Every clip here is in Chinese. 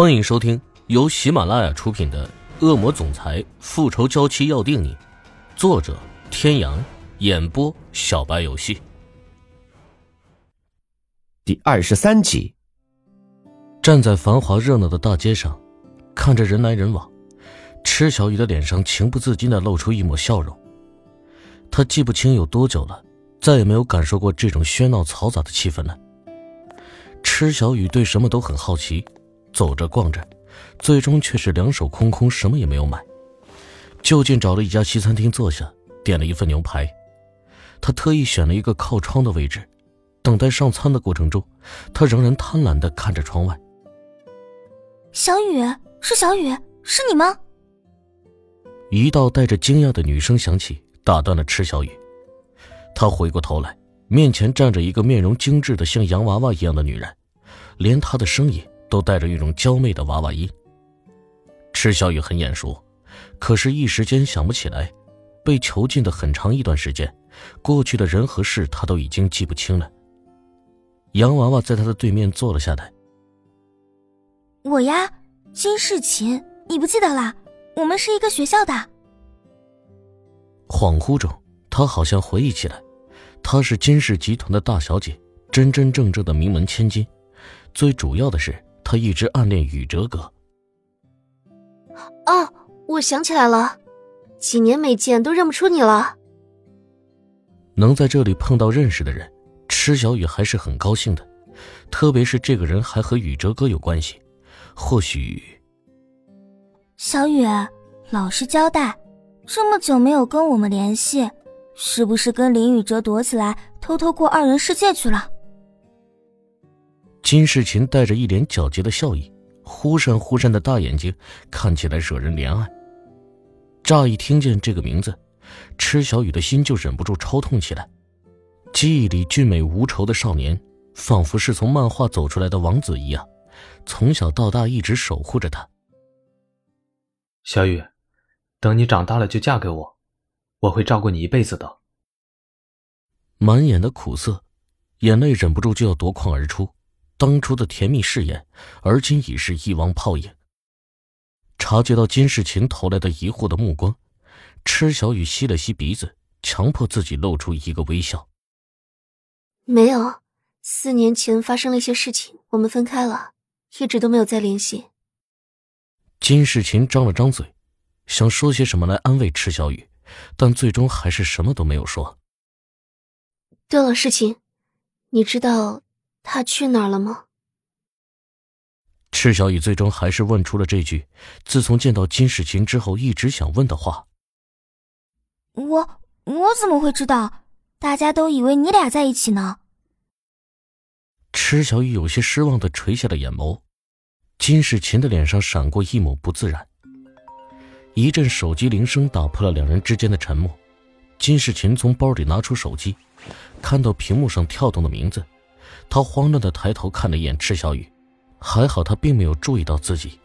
欢迎收听由喜马拉雅出品的《恶魔总裁复仇娇妻要定你》，作者：天阳，演播：小白游戏。第二十三集。站在繁华热闹的大街上，看着人来人往，池小雨的脸上情不自禁的露出一抹笑容。他记不清有多久了，再也没有感受过这种喧闹嘈杂的气氛了。池小雨对什么都很好奇。走着逛着，最终却是两手空空，什么也没有买。就近找了一家西餐厅坐下，点了一份牛排。他特意选了一个靠窗的位置，等待上餐的过程中，他仍然贪婪的看着窗外。小雨，是小雨，是你吗？一道带着惊讶的女声响起，打断了池小雨。他回过头来，面前站着一个面容精致的像洋娃娃一样的女人，连她的声音。都带着一种娇媚的娃娃音。池小雨很眼熟，可是，一时间想不起来。被囚禁的很长一段时间，过去的人和事，他都已经记不清了。洋娃娃在他的对面坐了下来。我呀，金世琴，你不记得啦？我们是一个学校的。恍惚中，他好像回忆起来，她是金氏集团的大小姐，真真正正的名门千金。最主要的是。他一直暗恋宇哲哥。哦，我想起来了，几年没见都认不出你了。能在这里碰到认识的人，池小雨还是很高兴的，特别是这个人还和宇哲哥有关系，或许。小雨，老实交代，这么久没有跟我们联系，是不是跟林宇哲躲起来，偷偷过二人世界去了？金世琴带着一脸狡黠的笑意，忽闪忽闪的大眼睛看起来惹人怜爱。乍一听见这个名字，池小雨的心就忍不住抽痛起来。记忆里俊美无愁的少年，仿佛是从漫画走出来的王子一样，从小到大一直守护着她。小雨，等你长大了就嫁给我，我会照顾你一辈子的。满眼的苦涩，眼泪忍不住就要夺眶而出。当初的甜蜜誓言，而今已是一汪泡影。察觉到金世琴投来的疑惑的目光，池小雨吸了吸鼻子，强迫自己露出一个微笑。没有，四年前发生了一些事情，我们分开了，一直都没有再联系。金世琴张了张嘴，想说些什么来安慰池小雨，但最终还是什么都没有说。对了，世琴，你知道？他去哪儿了吗？赤小雨最终还是问出了这句，自从见到金世琴之后一直想问的话。我我怎么会知道？大家都以为你俩在一起呢。赤小雨有些失望的垂下了眼眸，金世琴的脸上闪过一抹不自然。一阵手机铃声打破了两人之间的沉默。金世琴从包里拿出手机，看到屏幕上跳动的名字。他慌乱的抬头看了一眼池小雨，还好他并没有注意到自己。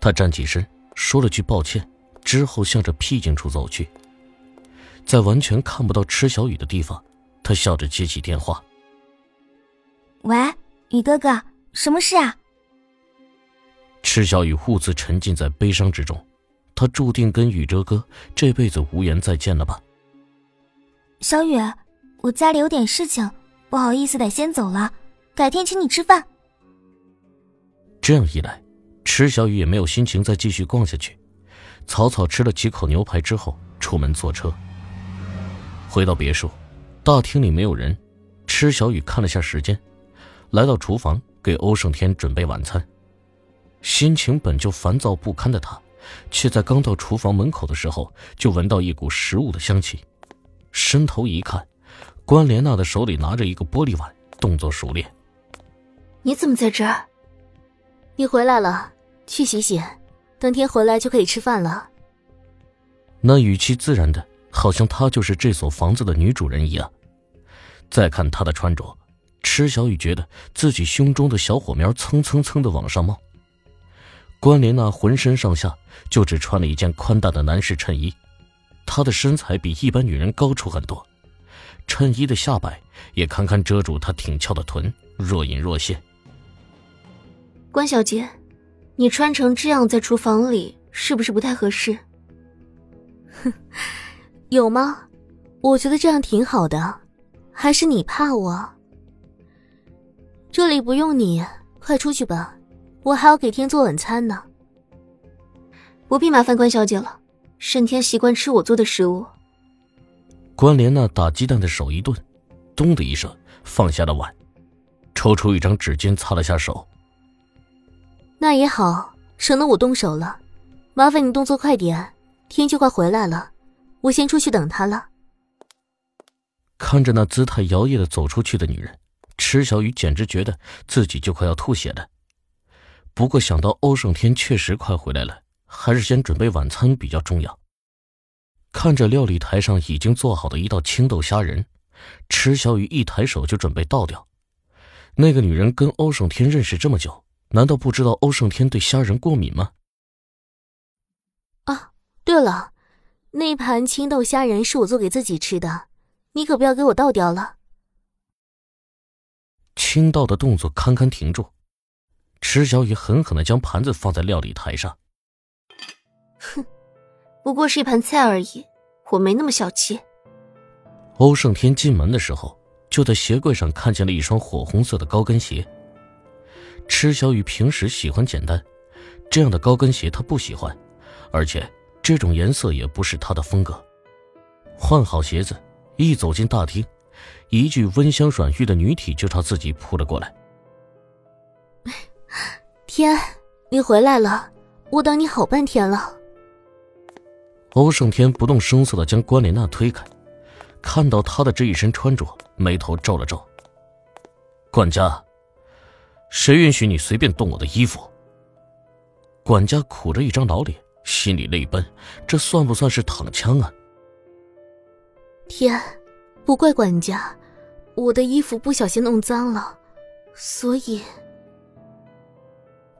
他站起身，说了句抱歉，之后向着僻静处走去。在完全看不到池小雨的地方，他笑着接起电话：“喂，雨哥哥，什么事啊？”池小雨兀自沉浸在悲伤之中，他注定跟宇哲哥这辈子无缘再见了吧？小雨，我家里有点事情。不好意思，得先走了，改天请你吃饭。这样一来，池小雨也没有心情再继续逛下去，草草吃了几口牛排之后，出门坐车。回到别墅，大厅里没有人，池小雨看了下时间，来到厨房给欧胜天准备晚餐。心情本就烦躁不堪的他，却在刚到厨房门口的时候，就闻到一股食物的香气，伸头一看。关莲娜的手里拿着一个玻璃碗，动作熟练。你怎么在这儿？你回来了，去洗洗，等天回来就可以吃饭了。那语气自然的，好像她就是这所房子的女主人一样。再看她的穿着，池小雨觉得自己胸中的小火苗蹭蹭蹭的往上冒。关莲娜浑身上下就只穿了一件宽大的男士衬衣，她的身材比一般女人高出很多。衬衣的下摆也堪堪遮住她挺翘的臀，若隐若现。关小姐，你穿成这样在厨房里，是不是不太合适？哼，有吗？我觉得这样挺好的，还是你怕我？这里不用你，快出去吧，我还要给天做晚餐呢。不必麻烦关小姐了，沈天习惯吃我做的食物。关莲娜打鸡蛋的手一顿，咚的一声放下了碗，抽出一张纸巾擦了下手。那也好，省得我动手了。麻烦你动作快点，天就快回来了，我先出去等他了。看着那姿态摇曳的走出去的女人，池小雨简直觉得自己就快要吐血了。不过想到欧胜天确实快回来了，还是先准备晚餐比较重要。看着料理台上已经做好的一道青豆虾仁，池小雨一抬手就准备倒掉。那个女人跟欧胜天认识这么久，难道不知道欧胜天对虾仁过敏吗？啊，对了，那盘青豆虾仁是我做给自己吃的。你可不要给我倒掉了！倾倒的动作堪堪停住，池小雨狠狠的将盘子放在料理台上。哼，不过是一盘菜而已，我没那么小气。欧胜天进门的时候，就在鞋柜上看见了一双火红色的高跟鞋。池小雨平时喜欢简单，这样的高跟鞋她不喜欢，而且这种颜色也不是她的风格。换好鞋子。一走进大厅，一具温香软玉的女体就朝自己扑了过来。天，你回来了，我等你好半天了。欧胜天不动声色的将关莲娜推开，看到她的这一身穿着，眉头皱了皱。管家，谁允许你随便动我的衣服？管家苦着一张老脸，心里泪奔，这算不算是躺枪啊？天，不怪管家，我的衣服不小心弄脏了，所以。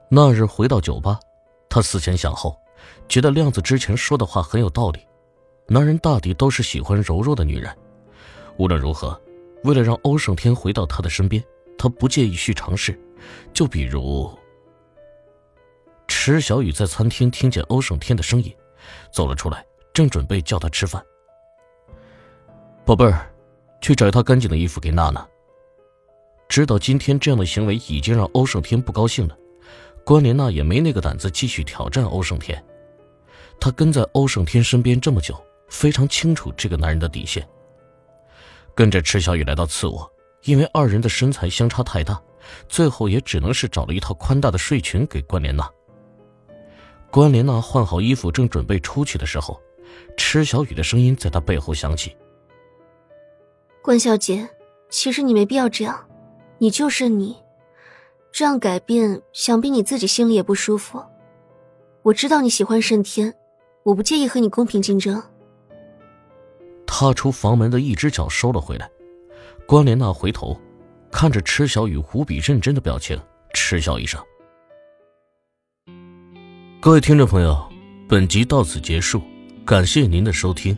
那日回到酒吧，他思前想后，觉得亮子之前说的话很有道理。男人大抵都是喜欢柔弱的女人。无论如何，为了让欧胜天回到他的身边，他不介意去尝试。就比如，池小雨在餐厅听见欧胜天的声音，走了出来，正准备叫他吃饭。宝贝儿，去找一套干净的衣服给娜娜。知道今天这样的行为已经让欧胜天不高兴了，关莲娜也没那个胆子继续挑战欧胜天。他跟在欧胜天身边这么久，非常清楚这个男人的底线。跟着池小雨来到次卧，因为二人的身材相差太大，最后也只能是找了一套宽大的睡裙给关莲娜。关莲娜换好衣服，正准备出去的时候，池小雨的声音在她背后响起。关小姐，其实你没必要这样，你就是你，这样改变，想必你自己心里也不舒服。我知道你喜欢盛天，我不介意和你公平竞争。踏出房门的一只脚收了回来，关莲娜回头，看着池小雨无比认真的表情，嗤笑一声。各位听众朋友，本集到此结束，感谢您的收听。